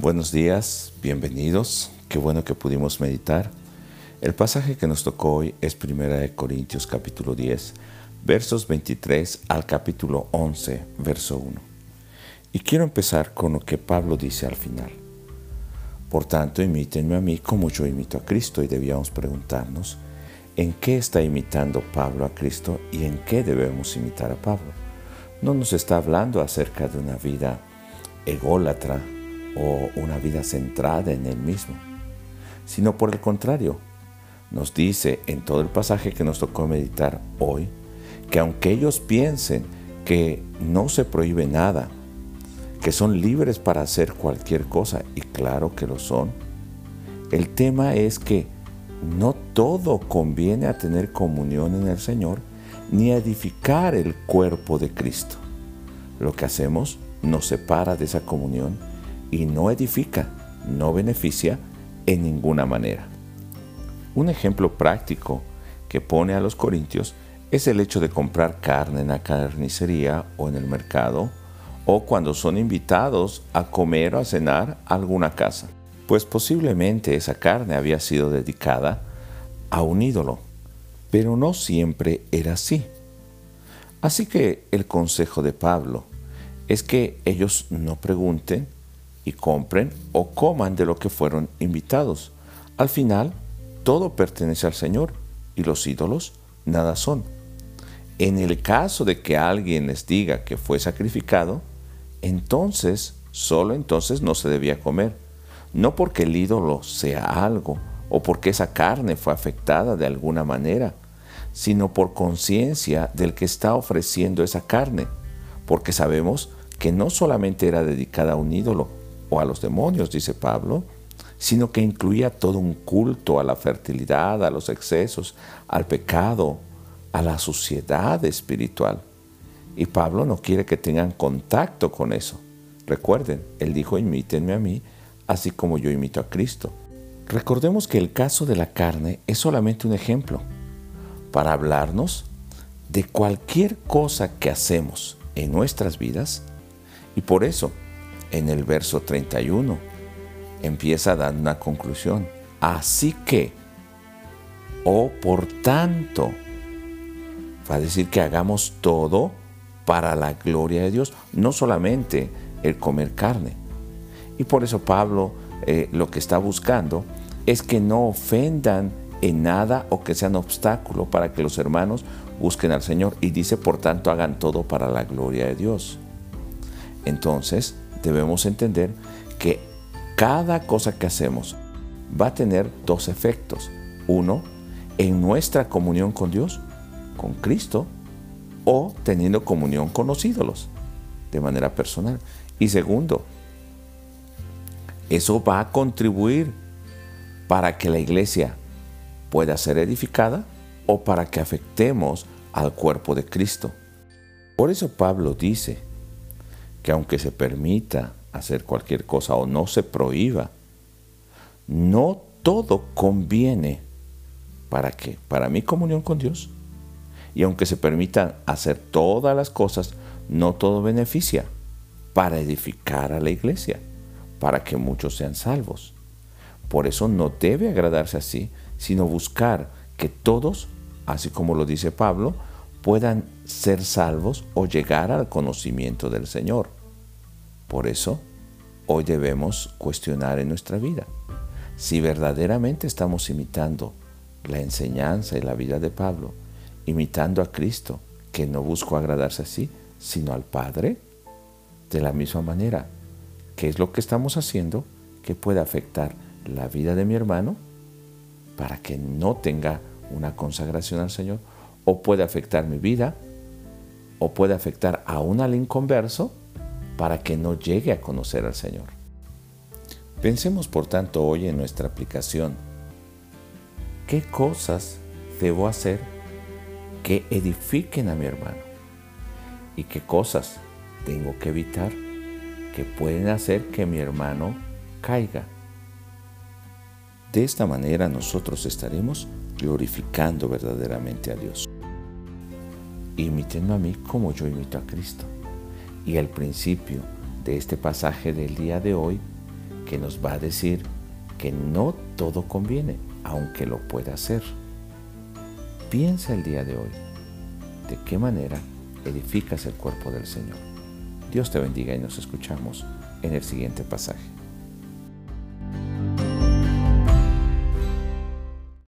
Buenos días, bienvenidos. Qué bueno que pudimos meditar. El pasaje que nos tocó hoy es 1 Corintios capítulo 10, versos 23 al capítulo 11, verso 1. Y quiero empezar con lo que Pablo dice al final. Por tanto, imítenme a mí como yo imito a Cristo y debíamos preguntarnos en qué está imitando Pablo a Cristo y en qué debemos imitar a Pablo. No nos está hablando acerca de una vida ególatra, o una vida centrada en Él mismo, sino por el contrario, nos dice en todo el pasaje que nos tocó meditar hoy, que aunque ellos piensen que no se prohíbe nada, que son libres para hacer cualquier cosa, y claro que lo son, el tema es que no todo conviene a tener comunión en el Señor ni a edificar el cuerpo de Cristo. Lo que hacemos nos separa de esa comunión y no edifica, no beneficia en ninguna manera. Un ejemplo práctico que pone a los corintios es el hecho de comprar carne en la carnicería o en el mercado o cuando son invitados a comer o a cenar a alguna casa, pues posiblemente esa carne había sido dedicada a un ídolo, pero no siempre era así. Así que el consejo de Pablo es que ellos no pregunten y compren o coman de lo que fueron invitados. Al final, todo pertenece al Señor y los ídolos nada son. En el caso de que alguien les diga que fue sacrificado, entonces, solo entonces no se debía comer. No porque el ídolo sea algo o porque esa carne fue afectada de alguna manera, sino por conciencia del que está ofreciendo esa carne, porque sabemos que no solamente era dedicada a un ídolo, o a los demonios, dice Pablo, sino que incluía todo un culto a la fertilidad, a los excesos, al pecado, a la suciedad espiritual. Y Pablo no quiere que tengan contacto con eso. Recuerden, él dijo, imítenme a mí, así como yo imito a Cristo. Recordemos que el caso de la carne es solamente un ejemplo para hablarnos de cualquier cosa que hacemos en nuestras vidas y por eso en el verso 31 empieza a dar una conclusión. Así que, o por tanto, va a decir que hagamos todo para la gloria de Dios, no solamente el comer carne. Y por eso Pablo eh, lo que está buscando es que no ofendan en nada o que sean obstáculo para que los hermanos busquen al Señor. Y dice, por tanto, hagan todo para la gloria de Dios. Entonces, debemos entender que cada cosa que hacemos va a tener dos efectos. Uno, en nuestra comunión con Dios, con Cristo, o teniendo comunión con los ídolos, de manera personal. Y segundo, eso va a contribuir para que la iglesia pueda ser edificada o para que afectemos al cuerpo de Cristo. Por eso Pablo dice, que aunque se permita hacer cualquier cosa o no se prohíba, no todo conviene. ¿Para qué? Para mi comunión con Dios. Y aunque se permitan hacer todas las cosas, no todo beneficia para edificar a la iglesia, para que muchos sean salvos. Por eso no debe agradarse así, sino buscar que todos, así como lo dice Pablo, puedan ser salvos o llegar al conocimiento del Señor. Por eso, hoy debemos cuestionar en nuestra vida si verdaderamente estamos imitando la enseñanza y la vida de Pablo, imitando a Cristo, que no buscó agradarse así, sino al Padre, de la misma manera. ¿Qué es lo que estamos haciendo que puede afectar la vida de mi hermano para que no tenga una consagración al Señor? ¿O puede afectar mi vida? ¿O puede afectar a un al inconverso? Para que no llegue a conocer al Señor. Pensemos por tanto hoy en nuestra aplicación. ¿Qué cosas debo hacer que edifiquen a mi hermano? ¿Y qué cosas tengo que evitar que pueden hacer que mi hermano caiga? De esta manera nosotros estaremos glorificando verdaderamente a Dios. Imítenme a mí como yo imito a Cristo y el principio de este pasaje del día de hoy, que nos va a decir que no todo conviene, aunque lo pueda hacer. Piensa el día de hoy, de qué manera edificas el cuerpo del Señor. Dios te bendiga y nos escuchamos en el siguiente pasaje.